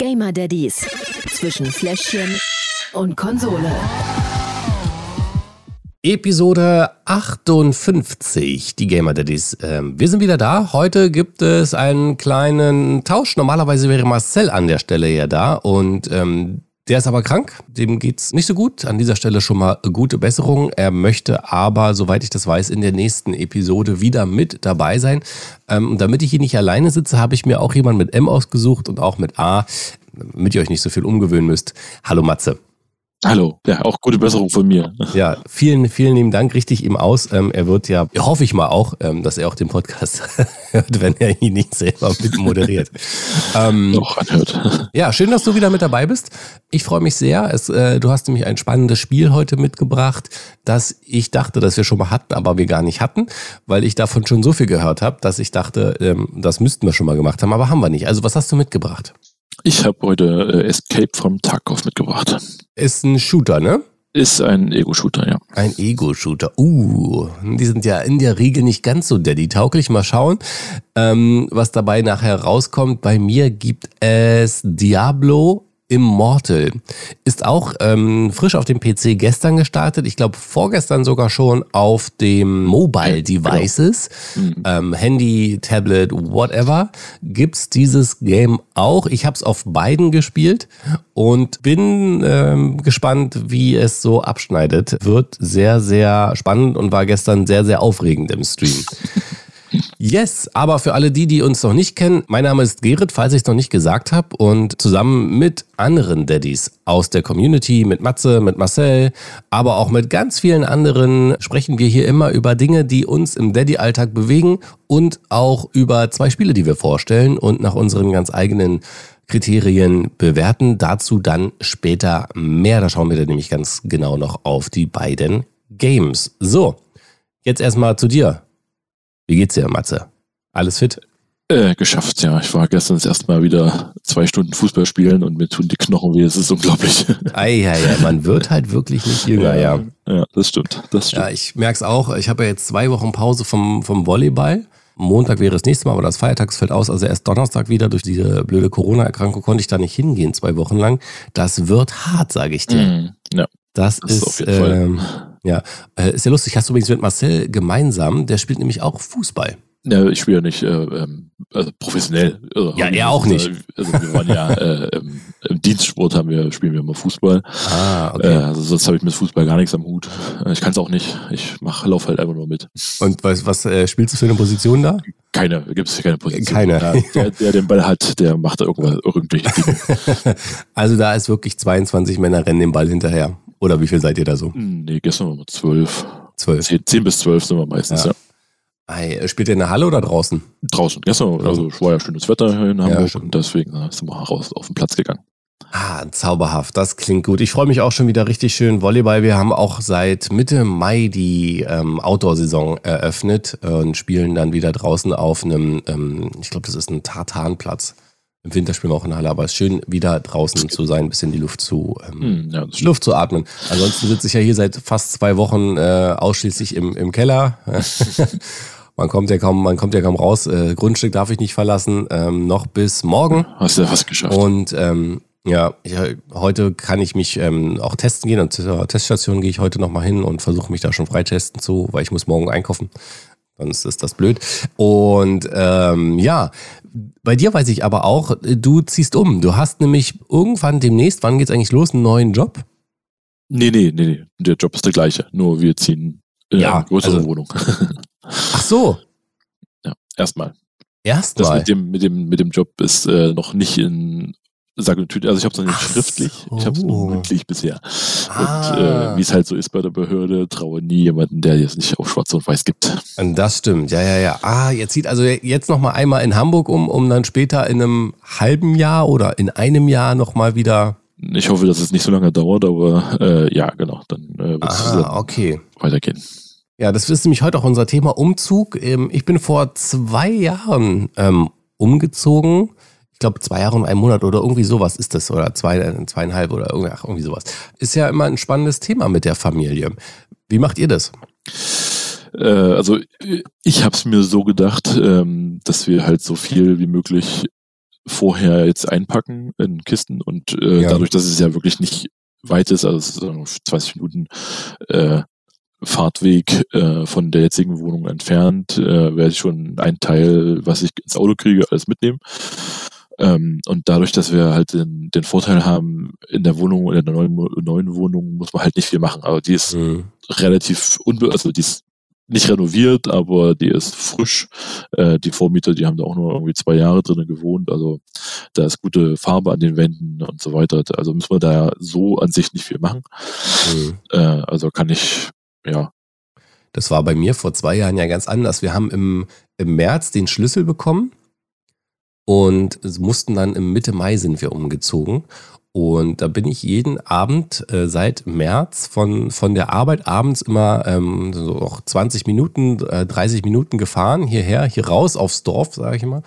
Gamer Daddies zwischen Fläschchen und Konsole. Episode 58, die Gamer Daddies. Ähm, wir sind wieder da. Heute gibt es einen kleinen Tausch. Normalerweise wäre Marcel an der Stelle ja da und ähm, der ist aber krank, dem geht's nicht so gut. An dieser Stelle schon mal gute Besserung. Er möchte aber, soweit ich das weiß, in der nächsten Episode wieder mit dabei sein. Ähm, damit ich hier nicht alleine sitze, habe ich mir auch jemanden mit M ausgesucht und auch mit A, damit ihr euch nicht so viel umgewöhnen müsst. Hallo Matze. Hallo, ja, auch gute Besserung von mir. Ja, vielen, vielen lieben Dank, richtig ihm aus. Ähm, er wird ja, hoffe ich mal auch, ähm, dass er auch den Podcast hört, wenn er ihn nicht selber mit moderiert. ähm, Doch, anhört. Ja, schön, dass du wieder mit dabei bist. Ich freue mich sehr. Es, äh, du hast nämlich ein spannendes Spiel heute mitgebracht, das ich dachte, dass wir schon mal hatten, aber wir gar nicht hatten, weil ich davon schon so viel gehört habe, dass ich dachte, ähm, das müssten wir schon mal gemacht haben, aber haben wir nicht. Also was hast du mitgebracht? Ich habe heute äh, Escape from Tarkov mitgebracht. Ist ein Shooter, ne? Ist ein Ego-Shooter, ja. Ein Ego-Shooter. Uh, die sind ja in der Regel nicht ganz so daddy-tauglich. Mal schauen, ähm, was dabei nachher rauskommt. Bei mir gibt es Diablo Immortal. Ist auch ähm, frisch auf dem PC gestern gestartet. Ich glaube vorgestern sogar schon auf dem Mobile genau. Devices. Genau. Ähm, Handy, Tablet, whatever. Gibt's dieses Game auch. Ich habe es auf beiden gespielt und bin ähm, gespannt, wie es so abschneidet. Wird sehr, sehr spannend und war gestern sehr, sehr aufregend im Stream. Yes, aber für alle die, die uns noch nicht kennen, mein Name ist Gerrit, falls ich es noch nicht gesagt habe. Und zusammen mit anderen Daddys aus der Community, mit Matze, mit Marcel, aber auch mit ganz vielen anderen, sprechen wir hier immer über Dinge, die uns im Daddy-Alltag bewegen und auch über zwei Spiele, die wir vorstellen und nach unseren ganz eigenen Kriterien bewerten. Dazu dann später mehr. Da schauen wir dann nämlich ganz genau noch auf die beiden Games. So, jetzt erstmal zu dir. Wie geht's dir, Matze? Alles fit? Äh, geschafft, ja. Ich war gestern das erste Mal wieder zwei Stunden Fußball spielen und mir tun die Knochen weh. Es ist unglaublich. Eieiei, man wird halt wirklich nicht jünger, ja. Ja, ja das stimmt. Das stimmt. Ja, ich merk's auch. Ich habe ja jetzt zwei Wochen Pause vom, vom Volleyball. Montag wäre das nächste Mal, aber das Feiertags fällt aus. Also erst Donnerstag wieder durch diese blöde Corona-Erkrankung konnte ich da nicht hingehen, zwei Wochen lang. Das wird hart, sage ich dir. Mm, ja. Das, das ist, ist ähm, ja, äh, ist ja lustig. Hast du übrigens mit Marcel gemeinsam, der spielt nämlich auch Fußball. Ja, ich spiele ja nicht äh, ähm, also professionell. Also ja, er auch nicht. Also wir waren ja äh, im, im, Dienstsport haben wir, spielen wir immer Fußball. Ah, okay. Äh, also sonst habe ich mit Fußball gar nichts am Hut. Äh, ich kann es auch nicht. Ich mach, lauf halt einfach nur mit. Und was, was äh, spielst du für eine Position da? Keine, gibt es keine Position. Keine. Ja, der, der den Ball hat, der macht da irgendwas, irgendwelche Dinge. also da ist wirklich 22 Männer rennen den Ball hinterher. Oder wie viel seid ihr da so? Nee, gestern waren wir zwölf. Zwölf. Zehn, zehn bis zwölf sind wir meistens, ja. ja. Ei, spielt ihr in der Halle oder draußen? Draußen. Gestern, also es war ja schönes Wetter hier in Hamburg ja, und deswegen äh, sind wir raus auf den Platz gegangen. Ah, zauberhaft, das klingt gut. Ich freue mich auch schon wieder richtig schön Volleyball. Wir haben auch seit Mitte Mai die ähm, Outdoor-Saison eröffnet und spielen dann wieder draußen auf einem, ähm, ich glaube, das ist ein Tartanplatz. Im Winter spielen wir auch in der Halle, aber es ist schön, wieder draußen zu sein, ein bisschen die Luft zu, ähm, hm, ja, Luft zu atmen. Ansonsten sitze ich ja hier seit fast zwei Wochen äh, ausschließlich im, im Keller. man kommt ja kaum, man kommt ja kaum raus. Äh, Grundstück darf ich nicht verlassen, ähm, noch bis morgen. Hast du was geschafft? Und ähm, ja, ich, heute kann ich mich ähm, auch testen gehen und zur Teststation gehe ich heute nochmal hin und versuche mich da schon freitesten zu, weil ich muss morgen einkaufen. Sonst ist das blöd. Und ähm, ja, bei dir weiß ich aber auch, du ziehst um. Du hast nämlich irgendwann demnächst, wann geht's eigentlich los, einen neuen Job? Nee, nee, nee, nee. Der Job ist der gleiche. Nur wir ziehen in ja, eine größere also, Wohnung. Ach so. Ja, erstmal. Erstmal. Das mit dem, mit dem, mit dem Job ist äh, noch nicht in sage natürlich, also ich habe es noch nicht schriftlich, so. ich habe es nur mündlich bisher. Ah. Und äh, wie es halt so ist bei der Behörde, traue nie jemanden, der jetzt nicht auf Schwarz und Weiß gibt. Und das stimmt, ja, ja, ja. Ah, jetzt zieht also jetzt noch mal einmal in Hamburg um, um dann später in einem halben Jahr oder in einem Jahr noch mal wieder. Ich hoffe, dass es nicht so lange dauert, aber äh, ja, genau, dann äh, wird es ah, okay. weitergehen. Ja, das ist nämlich heute auch unser Thema Umzug. Ähm, ich bin vor zwei Jahren ähm, umgezogen ich glaube, zwei Jahre und ein Monat oder irgendwie sowas ist das. Oder zwei, zweieinhalb oder irgendwie, sowas. Ist ja immer ein spannendes Thema mit der Familie. Wie macht ihr das? Äh, also ich habe es mir so gedacht, ähm, dass wir halt so viel wie möglich vorher jetzt einpacken in Kisten und äh, ja. dadurch, dass es ja wirklich nicht weit ist, also es ist 20 Minuten äh, Fahrtweg äh, von der jetzigen Wohnung entfernt, äh, werde ich schon einen Teil, was ich ins Auto kriege, alles mitnehmen. Ähm, und dadurch, dass wir halt den, den Vorteil haben, in der Wohnung, in der neuen, neuen Wohnung muss man halt nicht viel machen. Aber die ist mhm. relativ unbe also die ist nicht renoviert, aber die ist frisch. Äh, die Vormieter, die haben da auch nur irgendwie zwei Jahre drinnen gewohnt. Also da ist gute Farbe an den Wänden und so weiter. Also müssen wir da so an sich nicht viel machen. Mhm. Äh, also kann ich, ja. Das war bei mir vor zwei Jahren ja ganz anders. Wir haben im, im März den Schlüssel bekommen und mussten dann im Mitte Mai sind wir umgezogen. Und da bin ich jeden Abend äh, seit März von, von der Arbeit abends immer ähm, so auch 20 Minuten, äh, 30 Minuten gefahren, hierher, hier raus aufs Dorf, sage ich immer.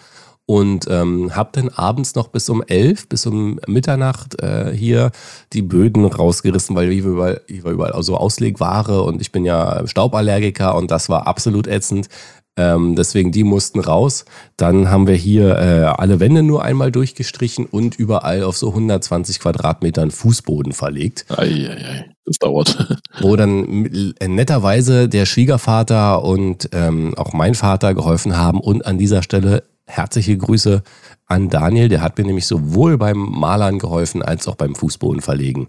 Und ähm, habe dann abends noch bis um 11, bis um Mitternacht äh, hier die Böden rausgerissen, weil war überall, hier war überall so Auslegware und ich bin ja Stauballergiker und das war absolut ätzend. Ähm, deswegen, die mussten raus. Dann haben wir hier äh, alle Wände nur einmal durchgestrichen und überall auf so 120 Quadratmetern Fußboden verlegt. Eieiei, das dauert. Wo dann äh, netterweise der Schwiegervater und ähm, auch mein Vater geholfen haben. Und an dieser Stelle herzliche Grüße an Daniel. Der hat mir nämlich sowohl beim Malern geholfen als auch beim Fußboden verlegen.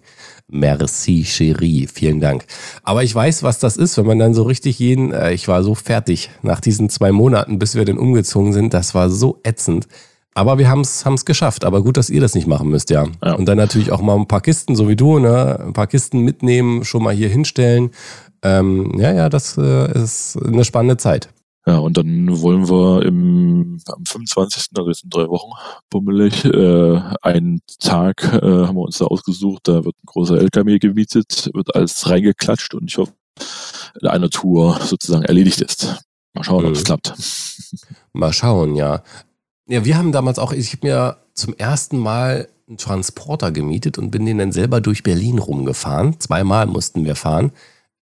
Merci, Chérie. Vielen Dank. Aber ich weiß, was das ist, wenn man dann so richtig jeden, äh, ich war so fertig nach diesen zwei Monaten, bis wir dann umgezogen sind. Das war so ätzend. Aber wir haben es geschafft. Aber gut, dass ihr das nicht machen müsst, ja. ja. Und dann natürlich auch mal ein paar Kisten, so wie du, ne? Ein paar Kisten mitnehmen, schon mal hier hinstellen. Ähm, ja, ja, das äh, ist eine spannende Zeit. Ja, und dann wollen wir im, am 25., also jetzt in drei Wochen, bummelig, äh, einen Tag äh, haben wir uns da ausgesucht, da wird ein großer LKW gemietet, wird alles reingeklatscht und ich hoffe, in einer Tour sozusagen erledigt ist. Mal schauen, mhm. ob es klappt. Mal schauen, ja. Ja, wir haben damals auch, ich habe mir zum ersten Mal einen Transporter gemietet und bin den dann selber durch Berlin rumgefahren. Zweimal mussten wir fahren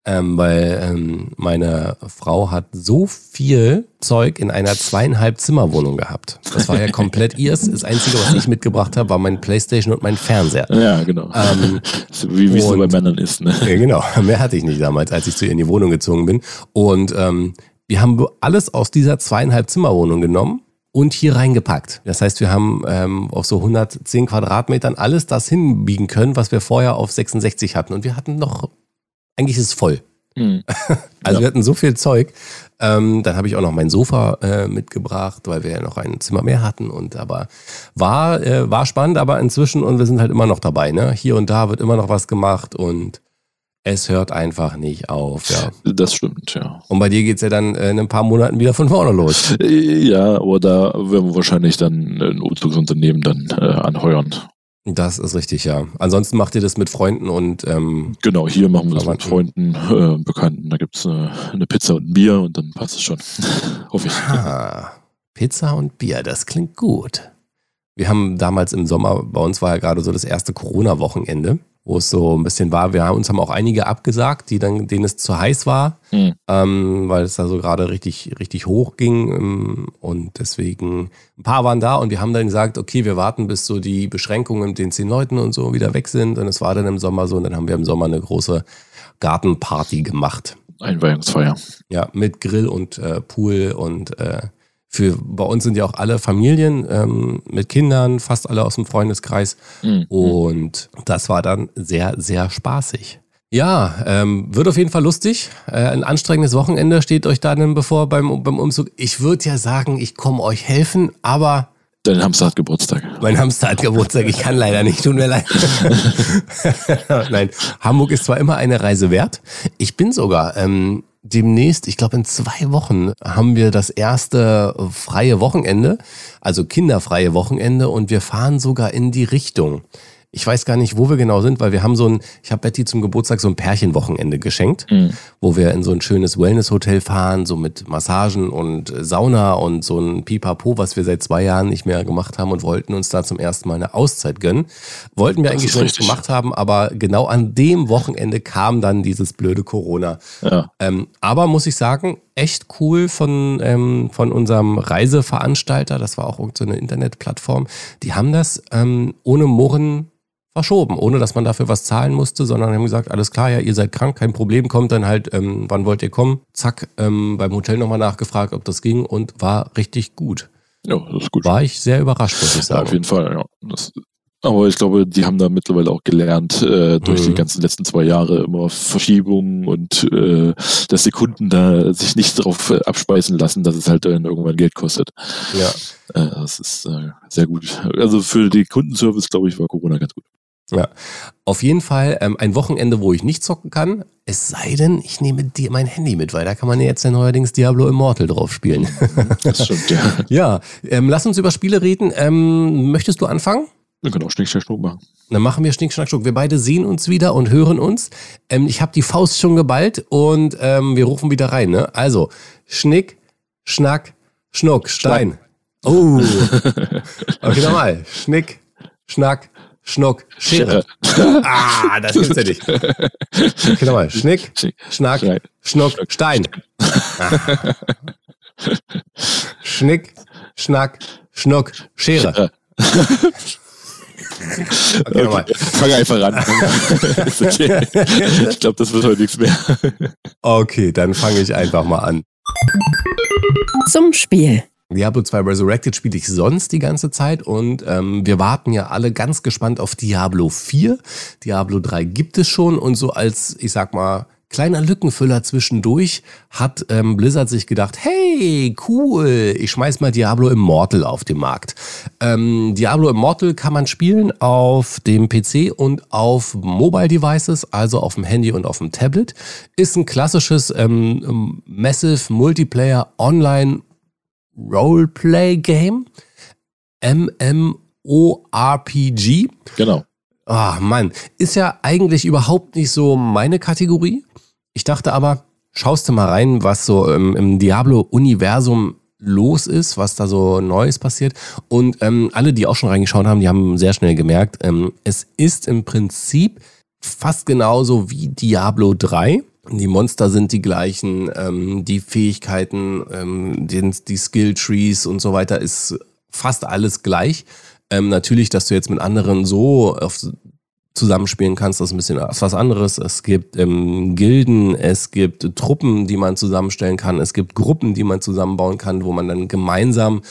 ähm, weil ähm, meine Frau hat so viel Zeug in einer zweieinhalb Zimmerwohnung gehabt. Das war ja komplett ihrs. Das Einzige, was ich mitgebracht habe, war mein Playstation und mein Fernseher. Ja, genau. Ähm, wie es so bei Männern ist. Ne? Ja, genau. Mehr hatte ich nicht damals, als ich zu ihr in die Wohnung gezogen bin. Und ähm, wir haben alles aus dieser zweieinhalb Zimmerwohnung genommen und hier reingepackt. Das heißt, wir haben ähm, auf so 110 Quadratmetern alles das hinbiegen können, was wir vorher auf 66 hatten. Und wir hatten noch eigentlich ist es voll. Mhm. Also ja. wir hatten so viel Zeug. Ähm, dann habe ich auch noch mein Sofa äh, mitgebracht, weil wir ja noch ein Zimmer mehr hatten. Und aber war, äh, war spannend, aber inzwischen und wir sind halt immer noch dabei. Ne? Hier und da wird immer noch was gemacht und es hört einfach nicht auf. Ja. Das stimmt, ja. Und bei dir geht es ja dann in ein paar Monaten wieder von vorne los. Ja, aber da werden wir wahrscheinlich dann ein Umzugsunternehmen dann äh, anheuern. Das ist richtig, ja. Ansonsten macht ihr das mit Freunden und ähm, Genau, hier machen wir das mit Freunden, äh, Bekannten. Da gibt es eine, eine, Pizza und ein Bier und dann passt es schon. Hoffe ich. Ah, Pizza und Bier, das klingt gut. Wir haben damals im Sommer, bei uns war ja gerade so das erste Corona-Wochenende wo es so ein bisschen war. Wir haben uns haben auch einige abgesagt, die dann, denen es zu heiß war, mhm. ähm, weil es da so gerade richtig, richtig hoch ging. Ähm, und deswegen, ein paar waren da und wir haben dann gesagt, okay, wir warten, bis so die Beschränkungen mit den zehn Leuten und so wieder weg sind. Und es war dann im Sommer so und dann haben wir im Sommer eine große Gartenparty gemacht. Einweihungsfeier. Ja, mit Grill und äh, Pool und äh, für bei uns sind ja auch alle Familien ähm, mit Kindern, fast alle aus dem Freundeskreis. Mhm. Und das war dann sehr, sehr spaßig. Ja, ähm, wird auf jeden Fall lustig. Äh, ein anstrengendes Wochenende steht euch da dann bevor beim, beim Umzug. Ich würde ja sagen, ich komme euch helfen, aber. Dein Hamster hat Geburtstag. Mein Hamster hat Geburtstag. Ich kann leider nicht, tut mir leid. Nein, Hamburg ist zwar immer eine Reise wert. Ich bin sogar ähm, demnächst, ich glaube in zwei Wochen, haben wir das erste freie Wochenende, also kinderfreie Wochenende und wir fahren sogar in die Richtung. Ich weiß gar nicht, wo wir genau sind, weil wir haben so ein, ich habe Betty zum Geburtstag so ein Pärchenwochenende geschenkt, mhm. wo wir in so ein schönes Wellness-Hotel fahren, so mit Massagen und Sauna und so ein Pipapo, was wir seit zwei Jahren nicht mehr gemacht haben und wollten uns da zum ersten Mal eine Auszeit gönnen. Wollten wir das eigentlich schon richtig. gemacht haben, aber genau an dem Wochenende kam dann dieses blöde Corona. Ja. Ähm, aber muss ich sagen, echt cool von, ähm, von unserem Reiseveranstalter. Das war auch irgendeine so Internetplattform. Die haben das ähm, ohne Murren verschoben, ohne dass man dafür was zahlen musste, sondern haben gesagt, alles klar, ja, ihr seid krank, kein Problem, kommt dann halt, ähm, wann wollt ihr kommen? Zack, ähm, beim Hotel nochmal nachgefragt, ob das ging und war richtig gut. Ja, das ist gut. War ich sehr überrascht, muss ich sagen. Ja, auf jeden Fall, ja. Das, aber ich glaube, die haben da mittlerweile auch gelernt, äh, durch mhm. die ganzen letzten zwei Jahre immer Verschiebungen und äh, dass die Kunden da sich nicht darauf äh, abspeisen lassen, dass es halt dann irgendwann Geld kostet. Ja. Äh, das ist äh, sehr gut. Also für die Kundenservice, glaube ich, war Corona ganz gut. Ja, auf jeden Fall ähm, ein Wochenende, wo ich nicht zocken kann. Es sei denn, ich nehme dir mein Handy mit, weil da kann man ja jetzt ja neuerdings Diablo Immortal drauf spielen. Das stimmt, ja. ja, ähm, lass uns über Spiele reden. Ähm, möchtest du anfangen? Wir können auch Schnick, Schnack, Schnuck machen. Dann machen wir Schnick, Schnack, Schnuck. Wir beide sehen uns wieder und hören uns. Ähm, ich habe die Faust schon geballt und ähm, wir rufen wieder rein. Ne? Also, Schnick, Schnack, Schnuck, Stein. Oh. okay, nochmal. Schnick, Schnack, Schnuck, Schere. Ah, das gibt's ja nicht. Okay, nochmal. Schnick, Schnack, Schnuck, Stein. Ah. Schnick, Schnack, Schnuck, Schere. Okay, okay. Fang einfach an. okay. Ich glaube, das wird heute nichts mehr. Okay, dann fange ich einfach mal an. Zum Spiel. Diablo 2 Resurrected spiele ich sonst die ganze Zeit und ähm, wir warten ja alle ganz gespannt auf Diablo 4. Diablo 3 gibt es schon und so als, ich sag mal, kleiner Lückenfüller zwischendurch hat ähm, Blizzard sich gedacht, hey, cool, ich schmeiß mal Diablo Immortal auf den Markt. Ähm, Diablo Immortal kann man spielen auf dem PC und auf Mobile Devices, also auf dem Handy und auf dem Tablet. Ist ein klassisches ähm, Massive Multiplayer Online Roleplay Game. MMORPG. Genau. Ah, Mann, ist ja eigentlich überhaupt nicht so meine Kategorie. Ich dachte aber, schaust du mal rein, was so im, im Diablo-Universum los ist, was da so Neues passiert. Und ähm, alle, die auch schon reingeschaut haben, die haben sehr schnell gemerkt, ähm, es ist im Prinzip fast genauso wie Diablo 3. Die Monster sind die gleichen, ähm, die Fähigkeiten, ähm, die, die Skill Trees und so weiter ist fast alles gleich. Ähm, natürlich, dass du jetzt mit anderen so auf zusammenspielen kannst, das ist ein bisschen was anderes. Es gibt ähm, Gilden, es gibt Truppen, die man zusammenstellen kann, es gibt Gruppen, die man zusammenbauen kann, wo man dann gemeinsam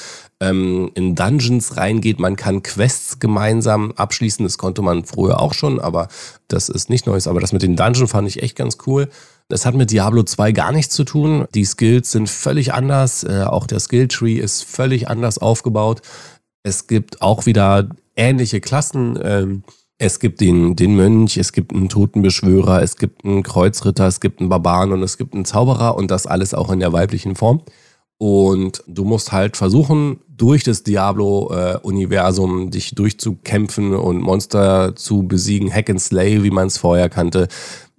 ähm, in Dungeons reingeht. Man kann Quests gemeinsam abschließen, das konnte man früher auch schon, aber das ist nicht Neues. Aber das mit den Dungeons fand ich echt ganz cool. Das hat mit Diablo 2 gar nichts zu tun. Die Skills sind völlig anders. Äh, auch der Skilltree ist völlig anders aufgebaut. Es gibt auch wieder ähnliche Klassen. Ähm, es gibt den, den Mönch, es gibt einen Totenbeschwörer, es gibt einen Kreuzritter, es gibt einen Barbaren und es gibt einen Zauberer und das alles auch in der weiblichen Form. Und du musst halt versuchen, durch das Diablo-Universum dich durchzukämpfen und Monster zu besiegen, Hack and Slay, wie man es vorher kannte.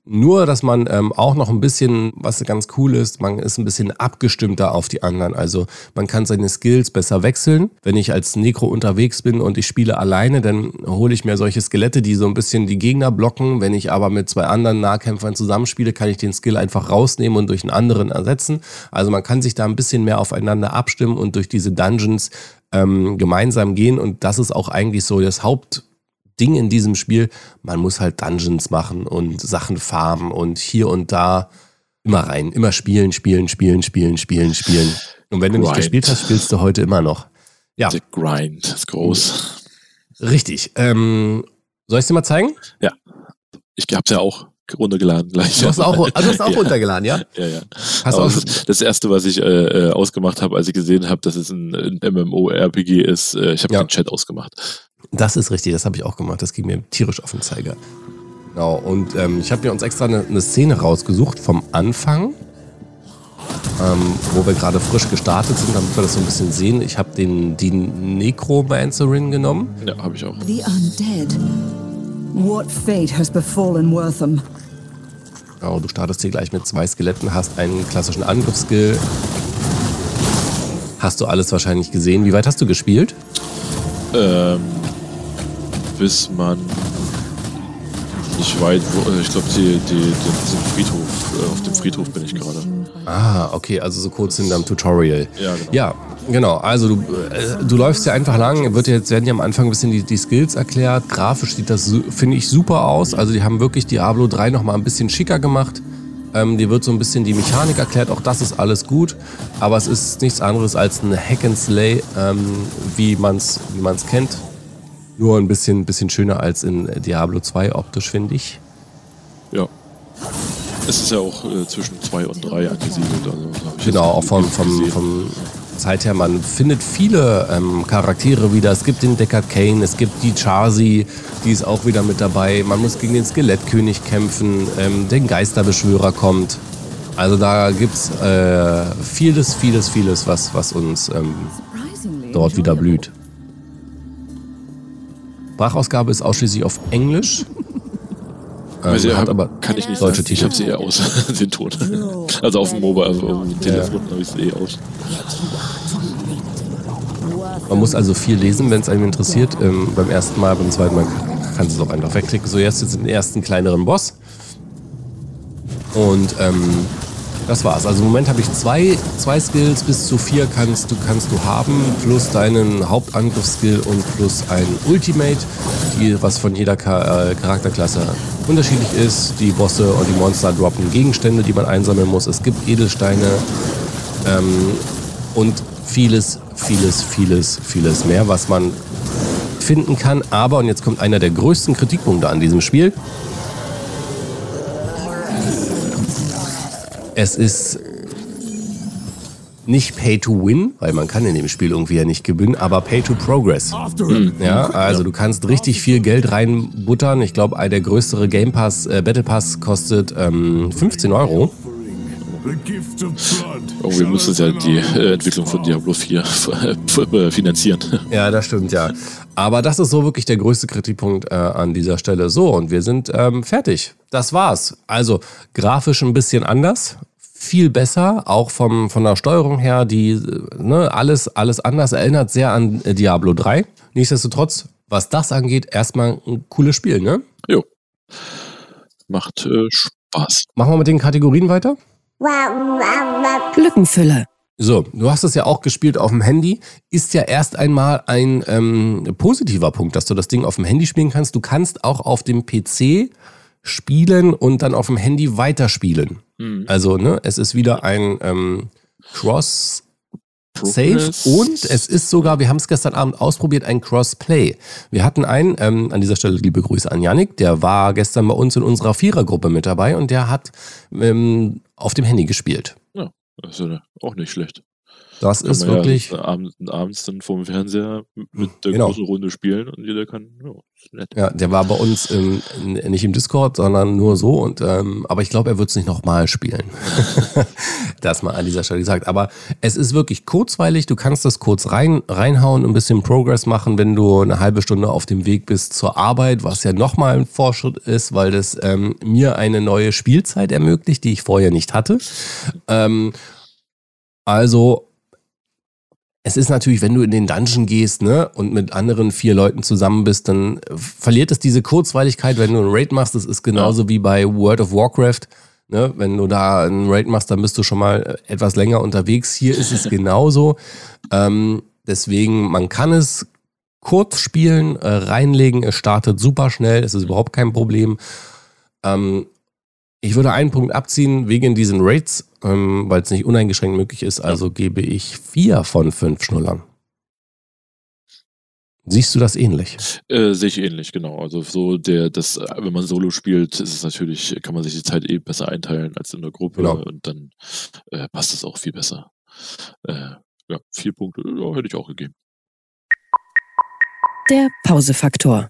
Nur, dass man ähm, auch noch ein bisschen, was ganz cool ist, man ist ein bisschen abgestimmter auf die anderen. Also man kann seine Skills besser wechseln. Wenn ich als Necro unterwegs bin und ich spiele alleine, dann hole ich mir solche Skelette, die so ein bisschen die Gegner blocken. Wenn ich aber mit zwei anderen Nahkämpfern zusammenspiele, kann ich den Skill einfach rausnehmen und durch einen anderen ersetzen. Also man kann sich da ein bisschen mehr aufeinander abstimmen und durch diese Dungeons ähm, gemeinsam gehen. Und das ist auch eigentlich so das Haupt Ding in diesem Spiel. Man muss halt Dungeons machen und Sachen farmen und hier und da immer rein, immer spielen, spielen, spielen, spielen, spielen, spielen. Und wenn du nicht gespielt hast, spielst du heute immer noch. Ja. Der Grind ist groß. Richtig. Ähm, soll ich es dir mal zeigen? Ja. Ich hab's ja auch runtergeladen gleich. Du hast auch, also hast auch ja. runtergeladen, ja? Ja, ja. Hast auch das, das erste, was ich äh, äh ausgemacht habe, als ich gesehen habe, dass es ein, ein MMO-RPG ist, äh, ich habe ja. den Chat ausgemacht. Das ist richtig, das habe ich auch gemacht. Das ging mir tierisch auf den Zeiger. Genau, und ähm, ich habe mir uns extra eine, eine, Szene rausgesucht vom Anfang, ähm, wo wir gerade frisch gestartet sind, damit wir das so ein bisschen sehen. Ich habe die Necromancerin genommen. Ja, habe ich auch. The undead. What fate has befallen Wortham? Genau, du startest hier gleich mit zwei Skeletten, hast einen klassischen Angriffsskill. Hast du alles wahrscheinlich gesehen. Wie weit hast du gespielt? Ähm, bis man nicht weit. Wo, äh, ich glaube, die, die, die, Friedhof, äh, auf dem Friedhof bin ich gerade. Ah, okay, also so kurz hinterm Tutorial. Ja, genau. Ja, genau. Also du, äh, du läufst ja einfach lang. Wird jetzt werden ja am Anfang ein bisschen die, die Skills erklärt. Grafisch sieht das, finde ich, super aus. Also die haben wirklich Diablo 3 nochmal ein bisschen schicker gemacht. Ähm, dir wird so ein bisschen die Mechanik erklärt, auch das ist alles gut, aber es ist nichts anderes als ein Hack and Slay, ähm, wie man es wie man's kennt. Nur ein bisschen, bisschen schöner als in Diablo 2 optisch, finde ich. Ja. Es ist ja auch äh, zwischen 2 und 3 angesiedelt. Also, genau, auch vom, vom, vom Zeit her. Man findet viele ähm, Charaktere wieder. Es gibt den Deckard Kane, es gibt die Charsi, die ist auch wieder mit dabei. Man muss gegen den Skelettkönig kämpfen, ähm, den Geisterbeschwörer kommt. Also da gibt es äh, vieles, vieles, vieles, was, was uns ähm, dort wieder blüht. Sprachausgabe ist ausschließlich auf Englisch. Ähm, also, hat aber kann ich nicht deutsche T-Shirts. Ich habe sie eher aus, den Ton. Also auf dem Mobile, also auf dem Telefon ja. habe ich sie eh aus. Man muss also viel lesen, wenn es einem interessiert. Ähm, beim ersten Mal, beim zweiten Mal kannst du es auch einfach wegklicken. So, jetzt den ersten kleineren Boss. Und ähm, das war's. Also im Moment habe ich zwei, zwei Skills, bis zu vier kannst du, kannst du haben, plus deinen Hauptangriffsskill und plus ein Ultimate, die, was von jeder Char äh, Charakterklasse unterschiedlich ist. Die Bosse und die Monster droppen Gegenstände, die man einsammeln muss. Es gibt Edelsteine ähm, und vieles, vieles, vieles, vieles mehr, was man finden kann. Aber, und jetzt kommt einer der größten Kritikpunkte an diesem Spiel, es ist nicht Pay to Win, weil man kann in dem Spiel irgendwie ja nicht gewinnen, aber Pay to Progress. Mhm. Ja, also du kannst richtig viel Geld reinbuttern. Ich glaube, der größere Game Pass, äh, Battle Pass kostet ähm, 15 Euro. Oh, wir müssen ja die äh, Entwicklung von Diablo 4 äh, finanzieren. Ja, das stimmt, ja. Aber das ist so wirklich der größte Kritikpunkt äh, an dieser Stelle. So, und wir sind ähm, fertig. Das war's. Also grafisch ein bisschen anders, viel besser, auch vom, von der Steuerung her, die, ne, alles, alles anders, erinnert sehr an Diablo 3. Nichtsdestotrotz, was das angeht, erstmal ein cooles Spiel, ne? Jo. Macht äh, Spaß. Machen wir mit den Kategorien weiter? Lückenfüller. So, du hast es ja auch gespielt auf dem Handy. Ist ja erst einmal ein ähm, positiver Punkt, dass du das Ding auf dem Handy spielen kannst. Du kannst auch auf dem PC spielen und dann auf dem Handy weiterspielen. Mhm. Also, ne, es ist wieder ein ähm, Cross Safe und es ist sogar, wir haben es gestern Abend ausprobiert, ein Crossplay. Wir hatten einen, ähm, an dieser Stelle liebe Grüße an Yannick, der war gestern bei uns in unserer Vierergruppe mit dabei und der hat ähm, auf dem Handy gespielt. Ja, das ist ja auch nicht schlecht. Das ist wirklich. Ja abends, abends dann vor dem Fernseher mit der genau. großen Runde spielen und jeder kann. Ja, ja der war bei uns im, nicht im Discord, sondern nur so. Und, ähm, aber ich glaube, er wird es nicht nochmal spielen. das mal an dieser Stelle gesagt. Aber es ist wirklich kurzweilig. Du kannst das kurz rein, reinhauen, ein bisschen Progress machen, wenn du eine halbe Stunde auf dem Weg bist zur Arbeit, was ja nochmal ein Fortschritt ist, weil das ähm, mir eine neue Spielzeit ermöglicht, die ich vorher nicht hatte. Ähm, also es ist natürlich, wenn du in den Dungeon gehst, ne, und mit anderen vier Leuten zusammen bist, dann verliert es diese Kurzweiligkeit, wenn du einen Raid machst. Das ist genauso ja. wie bei World of Warcraft. Ne, wenn du da einen Raid machst, dann bist du schon mal etwas länger unterwegs. Hier ist es genauso. Ähm, deswegen, man kann es kurz spielen, äh, reinlegen. Es startet super schnell. Es ist überhaupt kein Problem. Ähm, ich würde einen Punkt abziehen wegen diesen Rates, ähm, weil es nicht uneingeschränkt möglich ist. Also gebe ich vier von fünf Schnullern. Siehst du das ähnlich? Äh, sehe ich ähnlich, genau. Also so der, das, wenn man Solo spielt, ist es natürlich, kann man sich die Zeit eh besser einteilen als in der Gruppe genau. und dann äh, passt es auch viel besser. Äh, ja, vier Punkte ja, hätte ich auch gegeben. Der Pausefaktor.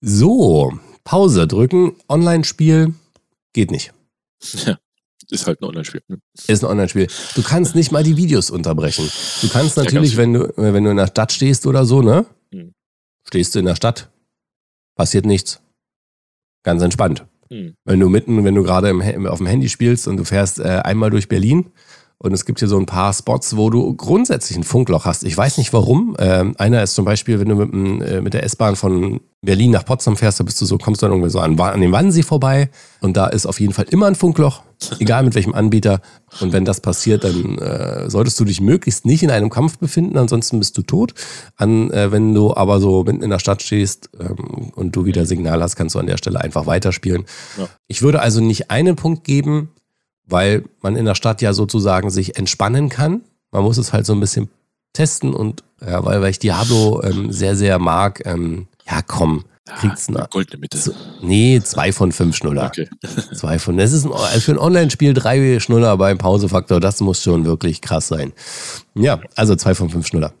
So, Pause drücken, Online-Spiel, Geht nicht. Ja. Ist halt ein Online-Spiel. Ne? Ist ein Online-Spiel. Du kannst nicht mal die Videos unterbrechen. Du kannst natürlich, ja, wenn du, wenn du in der Stadt stehst oder so, ne? Hm. Stehst du in der Stadt, passiert nichts. Ganz entspannt. Hm. Wenn du mitten, wenn du gerade auf dem Handy spielst und du fährst äh, einmal durch Berlin Und es gibt hier so ein paar Spots, wo du grundsätzlich ein Funkloch hast. Ich weiß nicht warum. Ähm, einer ist zum Beispiel, wenn du mit, äh, mit der S-Bahn von Berlin nach Potsdam fährst, da bist du so, kommst du dann irgendwie so an, an den Wannsee vorbei. Und da ist auf jeden Fall immer ein Funkloch, egal mit welchem Anbieter. Und wenn das passiert, dann äh, solltest du dich möglichst nicht in einem Kampf befinden, ansonsten bist du tot. An, äh, wenn du aber so mitten in der Stadt stehst ähm, und du wieder Signal hast, kannst du an der Stelle einfach weiterspielen. Ja. Ich würde also nicht einen Punkt geben, weil man in der Stadt ja sozusagen sich entspannen kann. Man muss es halt so ein bisschen testen und ja, weil, weil ich Diablo ähm, sehr, sehr mag, ähm, ja komm, kriegt's eine eine. goldene Mitte. Z- Nee, zwei von fünf Schnuller. Okay. Zwei von. Das ist ein, also für ein Online-Spiel drei Schnuller beim Pausefaktor, das muss schon wirklich krass sein. Ja, also zwei von fünf Schnuller.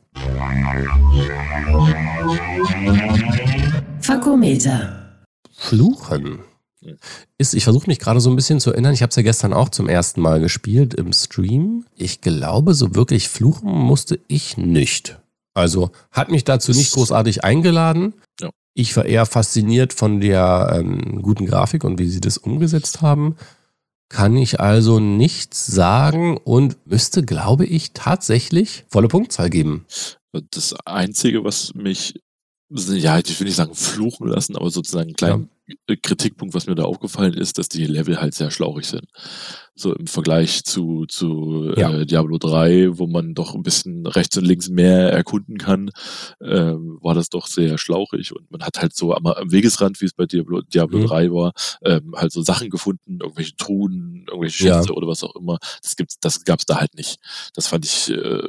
Fakometer. Fluchen. Ist, ich versuche mich gerade so ein bisschen zu erinnern. Ich habe es ja gestern auch zum ersten Mal gespielt im Stream. Ich glaube, so wirklich fluchen musste ich nicht. Also hat mich dazu nicht großartig eingeladen. Ja. Ich war eher fasziniert von der ähm, guten Grafik und wie sie das umgesetzt haben. Kann ich also nichts sagen und müsste, glaube ich, tatsächlich volle Punktzahl geben. Das Einzige, was mich, ja, ich will nicht sagen fluchen lassen, aber sozusagen einen kleinen Kritikpunkt, was mir da aufgefallen ist, dass die Level halt sehr schlauchig sind. So im Vergleich zu, zu Ja. äh, Diablo 3, wo man doch ein bisschen rechts und links mehr erkunden kann, ähm, war das doch sehr schlauchig und man hat halt so am, am Wegesrand, wie es bei Diablo, Diablo Mhm. 3 war, ähm, halt so Sachen gefunden, irgendwelche Truhen, irgendwelche Ja. Schätze oder was auch immer. Das gibt's, das gab's da halt nicht. Das fand ich äh,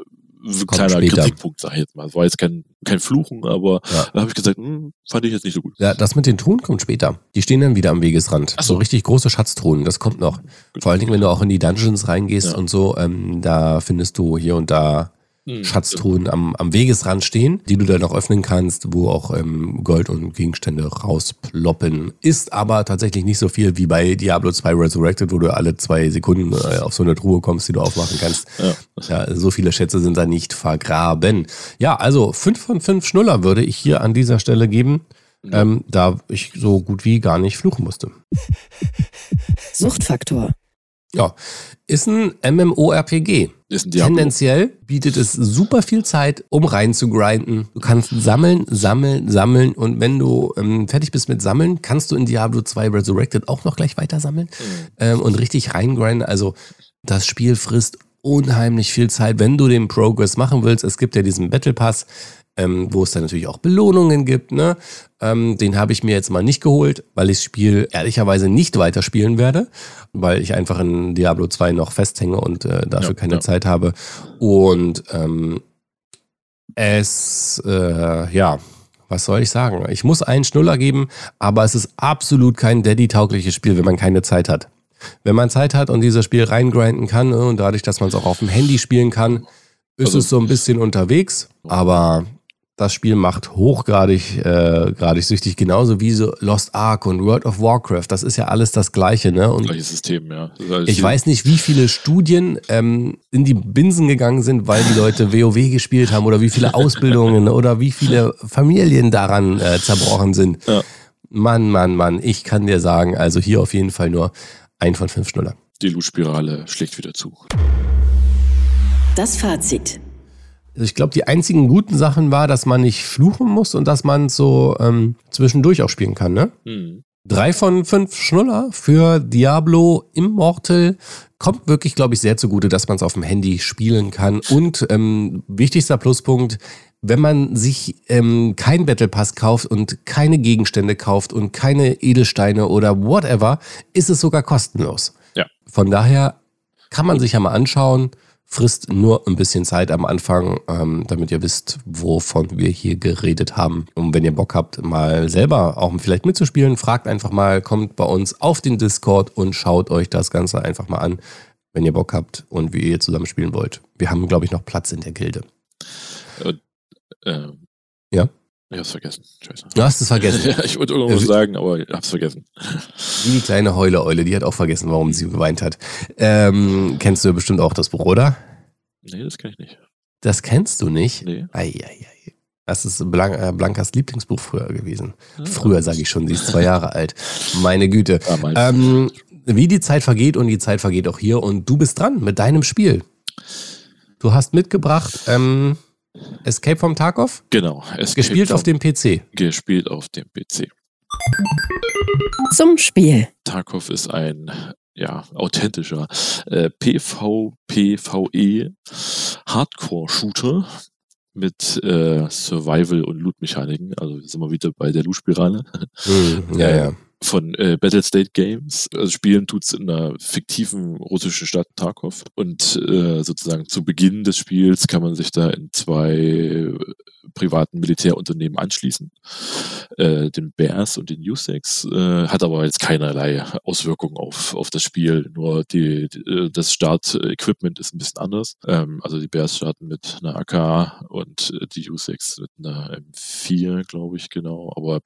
kleiner später. Kritikpunkt, sag ich jetzt mal. Es war jetzt kein, kein Fluchen, aber Ja. da habe ich gesagt, hm, fand ich jetzt nicht so gut. Ja, das mit den Truhen kommt später. Die stehen dann wieder am Wegesrand. Ach so. so richtig große Schatztruhen, das kommt noch. Vor allen Dingen, wenn du auch in die Dungeons reingehst Ja. und so, ähm, da findest du hier und da Hm, Schatztruhen am, am Wegesrand stehen, die du dann auch öffnen kannst, wo auch ähm, Gold und Gegenstände rausploppen. Ist aber tatsächlich nicht so viel wie bei Diablo 2 Resurrected, wo du alle zwei Sekunden äh, auf so eine Truhe kommst, die du aufmachen kannst. Ja. Ja, so viele Schätze sind da nicht vergraben. Ja, also fünf von fünf Schnuller würde ich hier an dieser Stelle geben, ähm, da ich so gut wie gar nicht fluchen musste. Suchtfaktor. Ja, ist ein MMORPG. Ist ein Diablo. Tendenziell bietet es super viel Zeit, um rein zu grinden. Du kannst sammeln, sammeln, sammeln und wenn du ähm, fertig bist mit Sammeln, kannst du in Diablo 2 Resurrected auch noch gleich weiter sammeln ähm, und richtig reingrinden. Also das Spiel frisst unheimlich viel Zeit, wenn du den Progress machen willst. Es gibt ja diesen Battle Pass, ähm, wo es dann natürlich auch Belohnungen gibt. Ne? Ähm, den habe ich mir jetzt mal nicht geholt, weil ich das Spiel ehrlicherweise nicht weiterspielen werde, weil ich einfach in Diablo 2 noch festhänge und äh, dafür Ja, keine ja. Zeit habe. Und ähm, es, äh, ja, was soll ich sagen? Ich muss einen Schnuller geben, aber es ist absolut kein Daddy-taugliches Spiel, wenn man keine Zeit hat. Wenn man Zeit hat und dieses Spiel reingrinden kann äh, und dadurch, dass man es auch auf dem Handy spielen kann, ist Also- es so ein bisschen unterwegs, aber das Spiel macht hochgradig äh, gradig süchtig, genauso wie so Lost Ark und World of Warcraft. Das ist ja alles das Gleiche, ne? Und Gleiches System, ja. Ich weiß nicht, wie viele Studien ähm, in die Binsen gegangen sind, weil die Leute WoW gespielt haben oder wie viele Ausbildungen oder wie viele Familien daran äh, zerbrochen sind. Ja. Mann, Mann, Mann, ich kann dir sagen, also hier auf jeden Fall nur ein von fünf Schnuller. Die Loot-Spirale schlägt wieder zu. Das Fazit. Also ich glaube, die einzigen guten Sachen war, dass man nicht fluchen muss und dass man so ähm, zwischendurch auch spielen kann, ne? Hm. Drei von fünf Schnuller für Diablo Immortal kommt wirklich, glaube ich, sehr zugute, dass man es auf dem Handy spielen kann. Und ähm, wichtigster Pluspunkt, wenn man sich ähm, kein Battle Pass kauft und keine Gegenstände kauft und keine Edelsteine oder whatever, ist es sogar kostenlos. Ja. Von daher kann man sich ja mal anschauen. Frisst nur ein bisschen Zeit am Anfang, ähm, damit ihr wisst, wovon wir hier geredet haben. Und wenn ihr Bock habt, mal selber auch vielleicht mitzuspielen, fragt einfach mal, kommt bei uns auf den Discord und schaut euch das Ganze einfach mal an, wenn ihr Bock habt und wie ihr zusammen spielen wollt. Wir haben, glaube ich, noch Platz in der Gilde. Ähm, Ja? Ich hab's vergessen. Scheiße. Du hast es vergessen. ja, ich wollte irgendwas Ja, wie- sagen, aber ich hab's vergessen. Wie die kleine Heule-Eule, die hat auch vergessen, warum sie geweint hat. Ähm, kennst du bestimmt auch das Buch, oder? Nee, das kann ich nicht. Das kennst du nicht? Nee. Eieiei. Das ist äh, Blankas Lieblingsbuch früher gewesen. Früher sage ich schon, sie ist zwei Jahre alt. Meine Güte. Damals. Ähm, wie die Zeit vergeht und die Zeit vergeht auch hier und du bist dran mit deinem Spiel. Du hast mitgebracht ähm, Escape vom Tarkov? Genau. Escape gespielt auf dem PC. Gespielt auf dem PC. Zum Spiel. Tarkov ist ein ja, authentischer äh, PvPVE Hardcore-Shooter mit äh, Survival- und Loot-Mechaniken. Also sind wir wieder bei der Loot-Spirale. Mm, ja, ja von äh, Battlestate Games. Also spielen tut's in einer fiktiven russischen Stadt Tarkov. Und äh, sozusagen zu Beginn des Spiels kann man sich da in zwei äh, privaten Militärunternehmen anschließen. Äh, den Bears und den Usex. Äh, hat aber jetzt keinerlei Auswirkungen auf, auf das Spiel. Nur die, die äh, das Start-Equipment ist ein bisschen anders. Ähm, also die Bears starten mit einer AK und die Usex mit einer M4, glaube ich, genau. Aber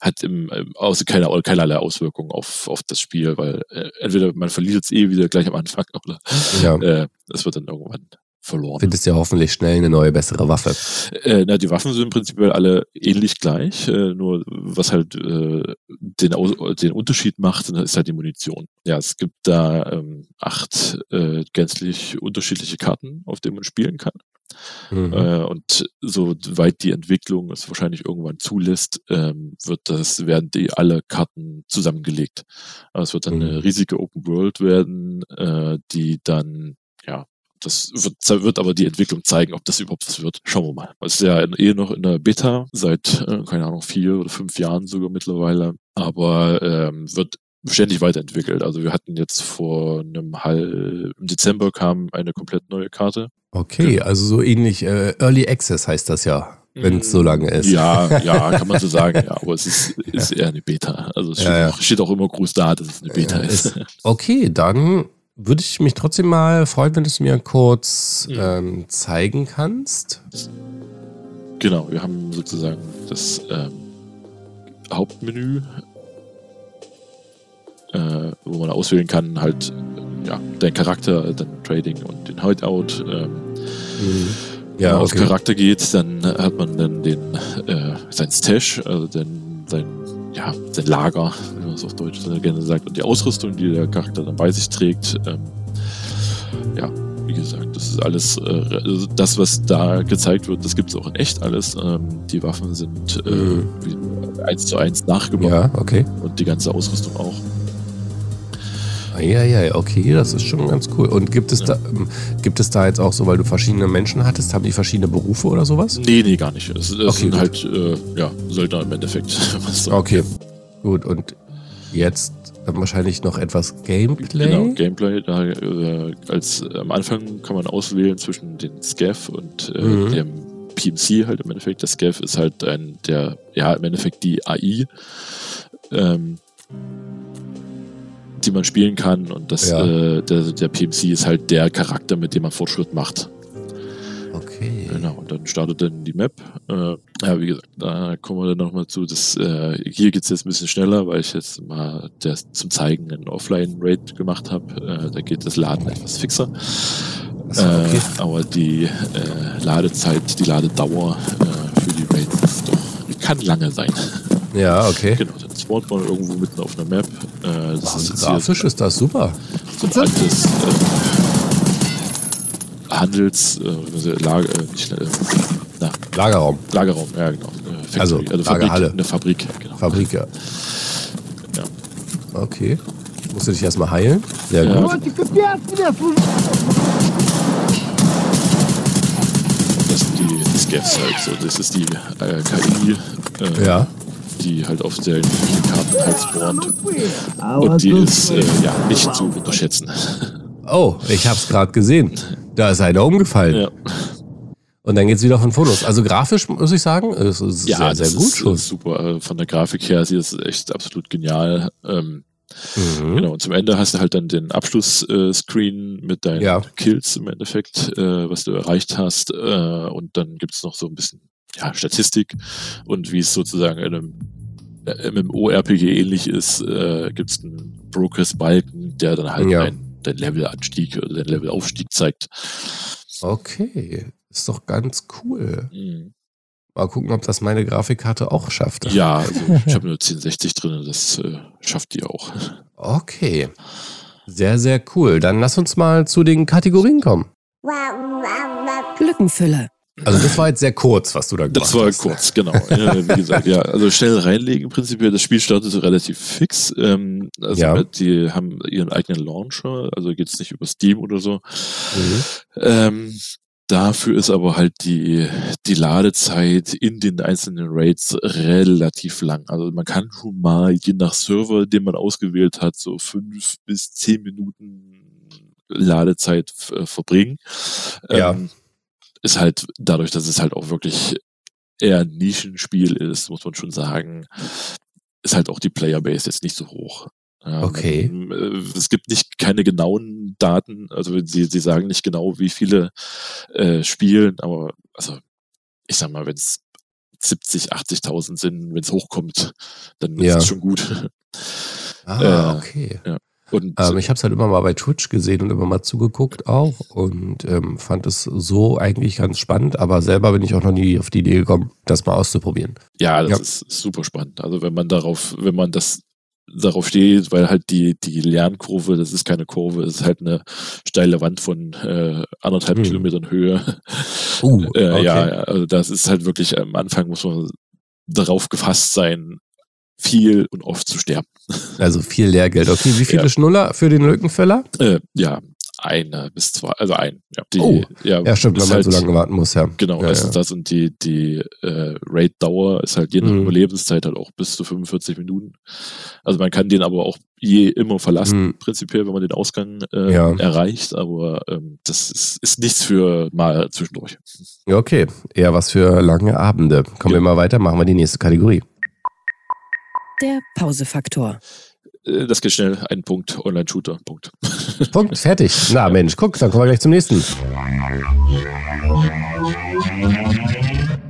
hat im, außer keine, keinerlei Auswirkungen auf, auf das Spiel, weil äh, entweder man verliert es eh wieder gleich am Anfang oder ja. äh, es wird dann irgendwann verloren. Findest ja hoffentlich schnell eine neue, bessere Waffe. Äh, na, die Waffen sind prinzipiell alle ähnlich gleich, äh, nur was halt äh, den, den Unterschied macht, ist halt die Munition. Ja, es gibt da ähm, acht äh, gänzlich unterschiedliche Karten, auf denen man spielen kann. Mhm. Äh, und soweit die Entwicklung es wahrscheinlich irgendwann zulässt, ähm, wird das, werden die alle Karten zusammengelegt. Aber es wird dann mhm. eine riesige Open World werden, äh, die dann, ja, das wird, wird aber die Entwicklung zeigen, ob das überhaupt was wird. Schauen wir mal. Es ist ja eh noch in der Beta seit, äh, keine Ahnung, vier oder fünf Jahren sogar mittlerweile. Aber ähm, wird ständig weiterentwickelt. Also wir hatten jetzt vor einem halb, im Dezember kam eine komplett neue Karte. Okay, genau. also so ähnlich, äh, Early Access heißt das ja, wenn es so lange ist. Ja, ja, kann man so sagen, ja, aber es ist, ist eher eine Beta. Also es steht, ja, ja. Auch, steht auch immer groß da, dass es eine Beta ist. Okay, dann würde ich mich trotzdem mal freuen, wenn du es mir kurz mhm. ähm, zeigen kannst. Genau, wir haben sozusagen das ähm, Hauptmenü äh, wo man auswählen kann, halt ja, dein Charakter, dein Trading und den Hideout. Ähm, mhm. Ja, okay. auf Charakter geht, dann hat man dann den äh, sein Stash, also den, sein, ja, sein Lager, wie man es auf Deutsch gerne sagt, und die Ausrüstung, die der Charakter dann bei sich trägt. Ähm, ja, wie gesagt, das ist alles, äh, also das, was da gezeigt wird, das gibt es auch in echt alles. Ähm, die Waffen sind äh, mhm. eins zu eins nachgebaut. Ja, okay. Und die ganze Ausrüstung auch. Ja, ja, okay, das ist schon ganz cool. Und gibt es, ja. da, ähm, gibt es da jetzt auch so, weil du verschiedene Menschen hattest, haben die verschiedene Berufe oder sowas? Nee, nee, gar nicht. Es, es okay, sind gut. halt, äh, ja, Söldner im Endeffekt. so. Okay, gut. Und jetzt dann wahrscheinlich noch etwas Gameplay? Genau, Gameplay. Da, äh, als äh, am Anfang kann man auswählen zwischen den Scav und äh, mhm. dem PMC halt im Endeffekt. Der Scav ist halt ein, der, ja, im Endeffekt die AI. Ähm, die man spielen kann. Und das, ja. äh, der, der PMC ist halt der Charakter, mit dem man Fortschritt macht. Okay. Genau, und dann startet dann die Map. Äh, ja, wie gesagt, da kommen wir dann nochmal zu. Das, äh, hier geht es jetzt ein bisschen schneller, weil ich jetzt mal das zum Zeigen einen Offline-Raid gemacht habe. Äh, da geht das Laden etwas fixer. So, okay. Äh, aber die äh, Ladezeit, die Ladedauer für die Raids doch, kann lange sein. Ja, okay. Genau, dann spawnt man irgendwo mitten auf einer Map. Äh, das ist grafisch ist das super. So ein altes äh, Handels, äh, Lager, äh, nicht, äh, na, Lagerraum. Lagerraum, ja genau. Äh, Factory, also, also Lagerhalle. Fabrik, eine Fabrik, genau. Fabrik, ja. ja. Okay. Musst du dich erstmal heilen? Sehr ja. gut. Das sind die Scavs halt so. Das ist die äh, KI. Äh, ja die halt auf den Karten halt spawnt. Und die ist äh, ja nicht zu unterschätzen. Oh, ich hab's gerade gesehen. Da ist einer umgefallen. Ja. Und dann geht's wieder von Fotos. Also grafisch muss ich sagen, es ist ja, sehr, sehr gut ist, schon. super. Also von der Grafik her, sie ist echt absolut genial. Ähm, mhm. Genau, und zum Ende hast du halt dann den Abschlussscreen äh, mit deinen ja. Kills im Endeffekt, äh, was du erreicht hast. Äh, und dann gibt's noch so ein bisschen ja, Statistik und wie es sozusagen in einem äh, MMO-RPG ähnlich ist, äh, gibt es einen Progress-Balken, der dann halt ja. ein, den Level-Anstieg oder den Level-Aufstieg zeigt. Okay, ist doch ganz cool. Mhm. Mal gucken, ob das meine Grafikkarte auch schafft. Ja, also ich habe nur 1060 drin, das äh, schafft die auch. Okay. Sehr, sehr cool. Dann lass uns mal zu den Kategorien kommen. Lückenfüller. Also das war jetzt sehr kurz, was du da gemacht Das war hast. kurz, genau. Ja, wie gesagt, ja, also schnell reinlegen prinzipiell. Das Spiel startet relativ fix. Ähm, also Ja. die haben ihren eigenen Launcher, also geht's nicht über Steam oder so. Mhm. Ähm, dafür ist aber halt die, die Ladezeit in den einzelnen Raids relativ lang. Also man kann schon mal, je nach Server, den man ausgewählt hat, so fünf bis zehn Minuten Ladezeit äh, verbringen. Ja. Ähm, ist halt dadurch, dass es halt auch wirklich eher ein Nischenspiel ist, muss man schon sagen, ist halt auch die Playerbase jetzt nicht so hoch. Ja, Okay. äh, Es gibt nicht keine genauen Daten, also sie, sie sagen nicht genau, wie viele äh, spielen, aber also ich sag mal, wenn es 70, 80.000 sind, wenn es hochkommt, dann Ja. ist es schon gut. Ah, Äh, okay. Und Ähm, ich habe es halt immer mal bei Twitch gesehen und immer mal zugeguckt auch und ähm, fand es so eigentlich ganz spannend, aber selber bin ich auch noch nie auf die Idee gekommen, das mal auszuprobieren. Ja, das Ja. ist super spannend. Also wenn man darauf, wenn man das darauf steht, weil halt die, die Lernkurve, das ist keine Kurve, es ist halt eine steile Wand von äh, anderthalb Hm. Kilometern Höhe. Uh, äh, okay. Ja, ja, also das ist halt wirklich, am Anfang muss man darauf gefasst sein, viel und oft zu sterben. Also viel Lehrgeld. Okay, wie viele Ja. Schnuller für den Lückenfüller? Äh, ja, eine bis zwei, also ein. Ja, die, Oh, ja, Ja, stimmt, wenn man halt, so lange warten muss, ja. Genau, ja, das ja. ist das und die, die äh, Raid-Dauer ist halt je nach Mhm. Überlebenszeit halt auch bis zu 45 Minuten. Also man kann den aber auch je immer verlassen, Mhm. prinzipiell, wenn man den Ausgang äh, erreicht, aber ähm, das ist, ist nichts für mal zwischendurch. Ja, okay. Eher was für lange Abende. Kommen wir mal weiter, machen wir die nächste Kategorie. Der Pausefaktor. Äh, Das geht schnell, ein Punkt, Online-Shooter, Punkt. Punkt, fertig. Na Mensch, guck, dann kommen wir gleich zum nächsten.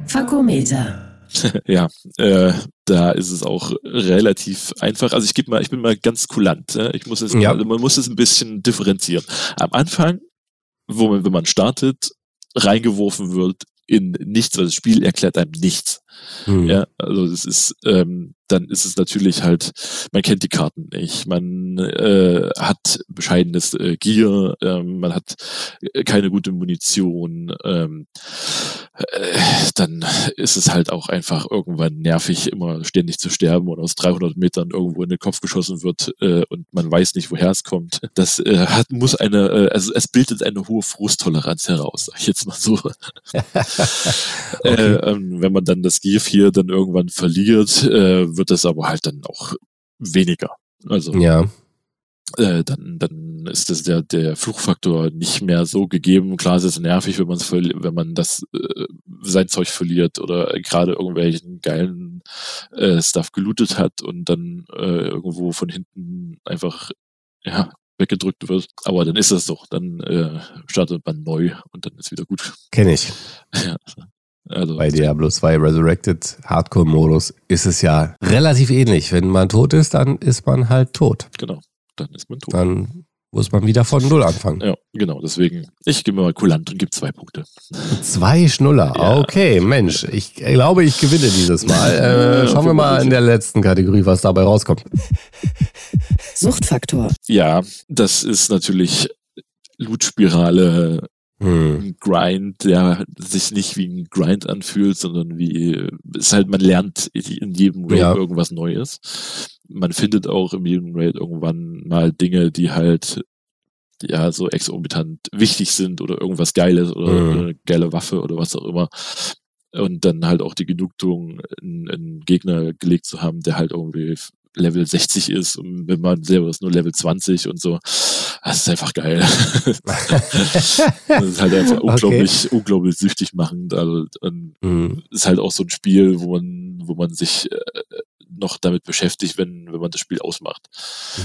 Fakometer. ja, äh, da ist es auch relativ einfach. Also ich gebe mal, ich bin mal ganz kulant. Ja? Ich muss es, Ja. also man muss es ein bisschen differenzieren. Am Anfang, wo man, wenn man startet, reingeworfen wird in nichts, weil das Spiel erklärt einem nichts. Hm. Ja, also es ist, ähm, dann ist es natürlich halt, man kennt die Karten nicht, man äh, hat bescheidenes äh, Gear, ähm, man hat äh, keine gute Munition, ähm, äh, dann ist es halt auch einfach irgendwann nervig, immer ständig zu sterben und aus 300 Metern irgendwo in den Kopf geschossen wird äh, und man weiß nicht, woher es kommt. Das äh, hat, muss eine, äh, also es bildet eine hohe Frusttoleranz heraus, sag ich jetzt mal so. Äh, ähm, wenn man dann das Gear 4 dann irgendwann verliert, äh, wird es aber halt dann auch weniger. Also Ja, äh, dann, dann ist das der, der Fluchfaktor nicht mehr so gegeben. Klar ist es nervig, wenn, man's wenn man das äh, sein Zeug verliert oder gerade irgendwelchen geilen äh, Stuff gelootet hat und dann äh, irgendwo von hinten einfach ja, weggedrückt wird. Aber dann ist das doch. Dann äh, startet man neu und dann ist wieder gut. kenne ich. ja. Also, Bei Diablo 2 Resurrected Hardcore-Modus ist es ja relativ ähnlich. Wenn man tot ist, dann ist man halt tot. Genau, dann ist man tot. Dann muss man wieder von Null anfangen. Ja, genau, deswegen, ich gebe mal kulant und gebe zwei Punkte. Zwei Schnuller. Ja. Okay, Mensch, ich glaube, ich gewinne dieses Mal. Äh, schauen wir mal in der letzten Kategorie, was dabei rauskommt. Suchtfaktor. Ja, das ist natürlich Loot-Spirale, Hm. ein Grind, der sich nicht wie ein Grind anfühlt, sondern wie, es ist halt, man lernt in jedem Raid Ja. irgendwas Neues. Man findet auch in jedem Raid irgendwann mal Dinge, die halt ja so exorbitant wichtig sind oder irgendwas Geiles oder, Mhm. oder eine geile Waffe oder was auch immer. Und dann halt auch die Genugtuung, einen, Gegner gelegt zu haben, der halt irgendwie Level 60 ist und wenn man selber ist nur Level 20 und so. Das ist einfach geil. das ist halt einfach Okay. unglaublich, unglaublich süchtig machend. Also, und Hm. ist halt auch so ein Spiel, wo man, wo man sich äh, noch damit beschäftigt, wenn, wenn man das Spiel ausmacht.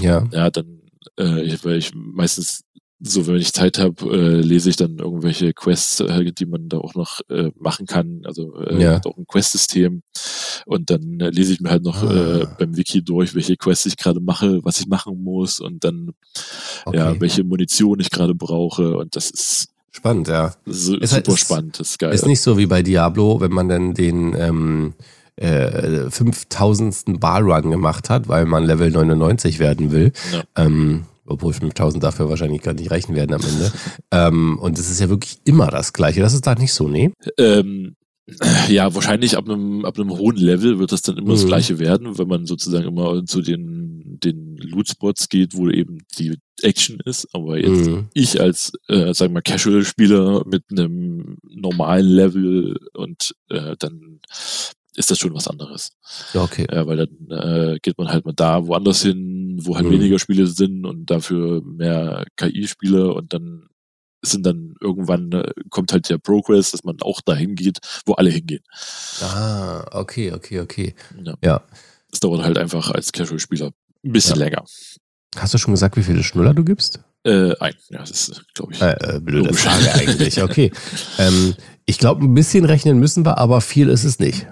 Ja. Ja, dann, äh, ich, weil ich meistens so, wenn ich Zeit habe, äh, lese ich dann irgendwelche Quests, äh, die man da auch noch äh, machen kann. Also äh, Ja. auch ein Quest-System. Und dann äh, lese ich mir halt noch äh, Ah. beim Wiki durch, welche Quests ich gerade mache, was ich machen muss und dann Okay. ja, welche Munition ich gerade brauche. Und das ist Spannend, ja. so, Ist halt- super ist- spannend. Das ist geil. Ist nicht so wie bei Diablo, wenn man dann den ähm, äh, 5000. Ballrun gemacht hat, weil man Level 99 werden will. Ja. Ähm, obwohl 5000 dafür wahrscheinlich gar nicht reichen werden am Ende. ähm, und es ist ja wirklich immer das Gleiche. Das ist da nicht so, nee? Ähm, ja, wahrscheinlich ab einem, ab einem hohen Level wird das dann immer Mhm. das gleiche werden, wenn man sozusagen immer zu den, den Loot-Spots geht, wo eben die Action ist. Aber jetzt Mhm. ich als, äh, sagen wir mal, Casual-Spieler mit einem normalen Level und äh, dann ist das schon was anderes. Ja, okay. Ja, weil dann äh, geht man halt mal da woanders hin, wo halt Mhm. weniger Spiele sind und dafür mehr KI-Spiele und dann sind dann irgendwann äh, kommt halt der Progress, dass man auch dahin geht, wo alle hingehen. Ah, okay, okay, okay. Ja. Ja. Das dauert halt einfach als Casual-Spieler ein bisschen länger. Hast du schon gesagt, wie viele Schnuller du gibst? Äh, ein, ja, das ist, glaube ich. Äh, äh, blöde Logisch. Frage eigentlich. Okay. ähm, ich glaube, ein bisschen rechnen müssen wir, aber viel ist es nicht.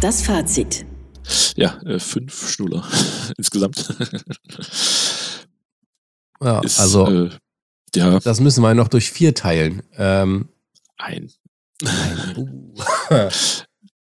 Das Fazit. Ja, äh, fünf Schnuller insgesamt. Ja, ist, also, äh, ja, das müssen wir noch durch vier teilen. Ähm, ein. uh.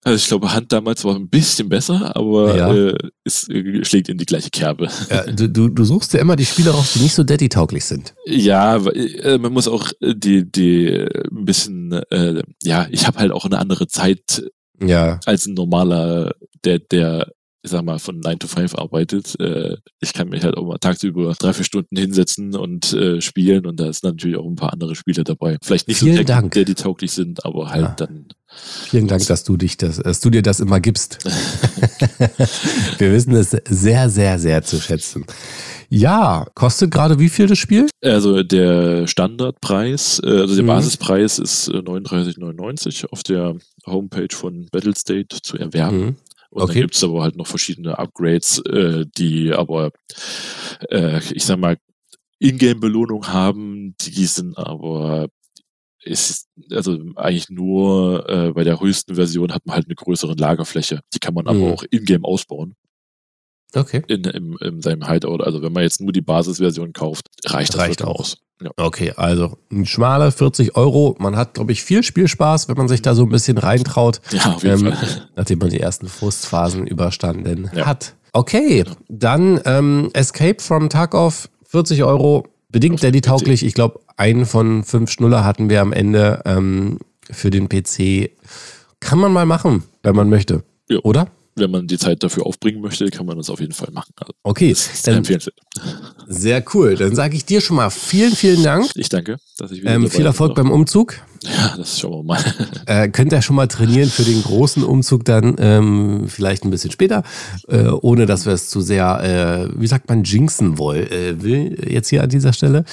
Also ich glaube, Hand damals war ein bisschen besser, aber Ja. äh, es äh, schlägt in die gleiche Kerbe. ja, du, du, du suchst ja immer die Spiele raus, die nicht so daddy-tauglich sind. Ja, äh, man muss auch äh, die, die äh, ein bisschen, äh, ja, ich habe halt auch eine andere Zeit Ja. als ein normaler, der, der, ich sag mal, von 9 to 5 arbeitet. Äh, ich kann mich halt auch mal tagsüber drei, vier Stunden hinsetzen und äh, spielen und da sind natürlich auch ein paar andere Spiele dabei. Vielleicht nicht Vielen so Dank. der, die tauglich sind, aber halt Ja. dann, Vielen Dank, dass du dich das, dass du dir das immer gibst. Wir wissen es sehr, sehr, sehr zu schätzen. Ja, kostet gerade wie viel das Spiel? also der Standardpreis, äh, also der Mhm. Basispreis ist äh, 39,99 auf der Homepage von Battlestate zu erwerben. Mhm. Und Okay. dann gibt's aber halt noch verschiedene Upgrades, äh, die aber, äh, ich sag mal, Ingame-Belohnung haben, die sind aber ist also eigentlich nur äh, bei der höchsten Version hat man halt eine größere Lagerfläche. Die kann man aber Mhm. auch in-game ausbauen Okay. in, in, in seinem Hideout. Also wenn man jetzt nur die Basisversion kauft, reicht das Reicht auch. aus. Ja. Okay, also ein schmaler 40 Euro. Man hat, glaube ich, viel Spielspaß, wenn man sich da so ein bisschen reintraut, ja, auf jeden Ähm, Fall. nachdem man die ersten Frustphasen überstanden Ja. hat. Okay, dann ähm, Escape from Tarkov, 40 Euro, bedingt Daddy-tauglich. Ich glaube, einen von fünf Schnuller hatten wir am Ende ähm, für den PC. Kann man mal machen, wenn man möchte. Ja. Oder? Wenn man die Zeit dafür aufbringen möchte, kann man das auf jeden Fall machen. Also, Okay, dann, empfehlenswert. sehr cool. Dann sage ich dir schon mal vielen, vielen Dank. Ich danke, dass ich wieder Ähm, viel Erfolg beim Umzug. Ja, das schauen wir mal. Äh, könnt ihr schon mal trainieren für den großen Umzug dann ähm, vielleicht ein bisschen später, äh, ohne dass wir es zu sehr, äh, wie sagt man, jinxen wollen, äh, will jetzt hier an dieser Stelle.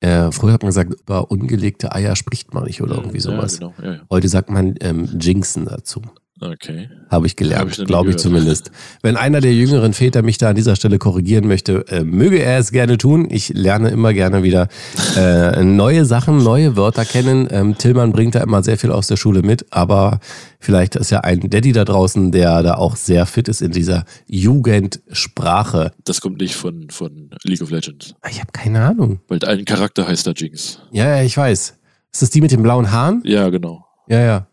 Äh, früher hat man gesagt, über ungelegte Eier spricht man nicht oder irgendwie sowas. Ja, genau. Ja, ja. Heute sagt man ähm, jinxen dazu. Okay. Habe ich gelernt, glaube ich zumindest. Wenn einer der jüngeren Väter mich da an dieser Stelle korrigieren möchte, äh, möge er es gerne tun. Ich lerne immer gerne wieder äh, neue Sachen, neue Wörter kennen. Ähm, Tillmann bringt da immer sehr viel aus der Schule mit, aber vielleicht ist ja ein Daddy da draußen, der da auch sehr fit ist in dieser Jugendsprache. Das kommt nicht von, von League of Legends. Ich habe keine Ahnung. Weil ein Charakter heißt da Jinx. Ja, ja, ich weiß. Ist das die mit den blauen Haaren? Ja, genau. Ja, ja.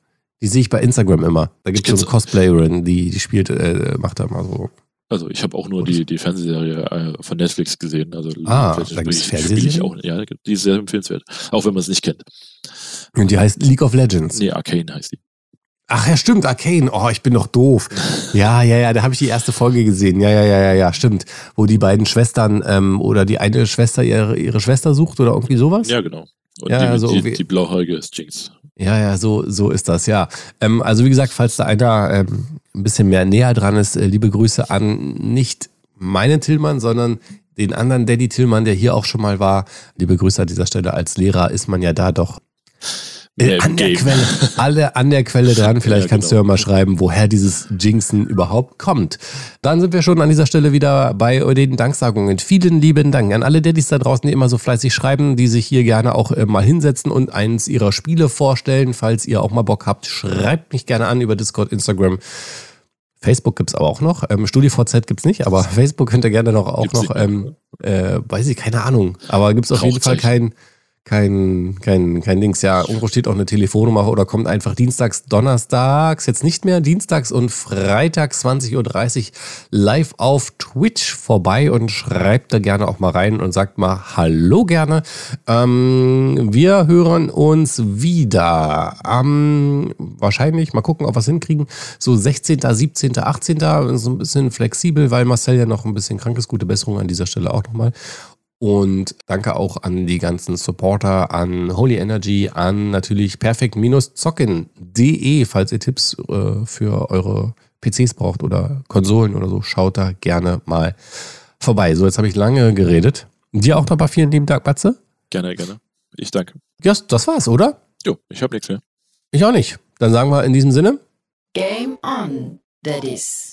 Die sehe ich bei Instagram immer. Da gibt es so eine Cosplayerin, die, die spielt, äh, macht da mal so Also ich habe auch nur die, die Fernsehserie äh, von Netflix gesehen. Also Ah, da ich- Fernsehserien? spiel Ich auch, ja, die ist sehr empfehlenswert. Auch wenn man es nicht kennt. Und die heißt League of Legends. Nee, Arcane heißt die. Ach ja, stimmt, Arcane. Oh, ich bin doch doof. Ja, ja, ja, da habe ich die erste Folge gesehen. Ja, ja, ja, ja, ja, stimmt. Wo die beiden Schwestern ähm, oder die eine Schwester ihre, ihre Schwester sucht oder irgendwie sowas? Ja, genau. Und Ja, die, also die, die blauhaarige ist Jinx. Ja, ja, so, so ist das, ja. Ähm, also wie gesagt, falls da einer ähm, ein bisschen mehr näher dran ist, äh, liebe Grüße an nicht meinen Tillmann, sondern den anderen Daddy Tillmann, der hier auch schon mal war. Liebe Grüße an dieser Stelle. Als Lehrer ist man ja da doch äh, im an der. Quelle, alle an der Quelle dran. Vielleicht Ja, kannst genau. du ja mal schreiben, woher dieses Jinxen überhaupt kommt. Dann sind wir schon an dieser Stelle wieder bei den Danksagungen. Vielen lieben Dank an alle Daddys da draußen, die immer so fleißig schreiben, die sich hier gerne auch äh, mal hinsetzen und eins ihrer Spiele vorstellen. Falls ihr auch mal Bock habt, schreibt mich gerne an über Discord, Instagram. Facebook gibt's aber auch noch. Ähm, StudiVZ gibt's nicht, aber Facebook könnt ihr gerne noch auch Gibt's noch, ähm, äh, weiß ich, keine Ahnung. Aber gibt's auf jeden Fall kein, kein, kein, kein Dings. Ja, irgendwo steht auch eine Telefonnummer oder kommt einfach dienstags, donnerstags, jetzt nicht mehr, dienstags und freitags 20.30 Uhr live auf Twitch vorbei und schreibt da gerne auch mal rein und sagt mal Hallo gerne. Ähm, wir hören uns wieder am, wahrscheinlich, mal gucken, ob wir es hinkriegen, so 16., 17., 18., so ein bisschen flexibel, weil Marcel ja noch ein bisschen krank ist. Gute Besserung an dieser Stelle auch nochmal. Und danke auch an die ganzen Supporter, an Holy Energy, an natürlich perfekt-zocken.de, falls ihr Tipps äh, für eure PCs braucht oder Konsolen oder so, schaut da gerne mal vorbei. So, jetzt habe ich lange geredet. Dir auch nochmal vielen lieben Dank, Batze. Gerne, gerne. Ich danke. Ja, das war's, oder? Jo, ich habe nichts mehr. Ich auch nicht. Dann sagen wir in diesem Sinne. Game on, Daddies.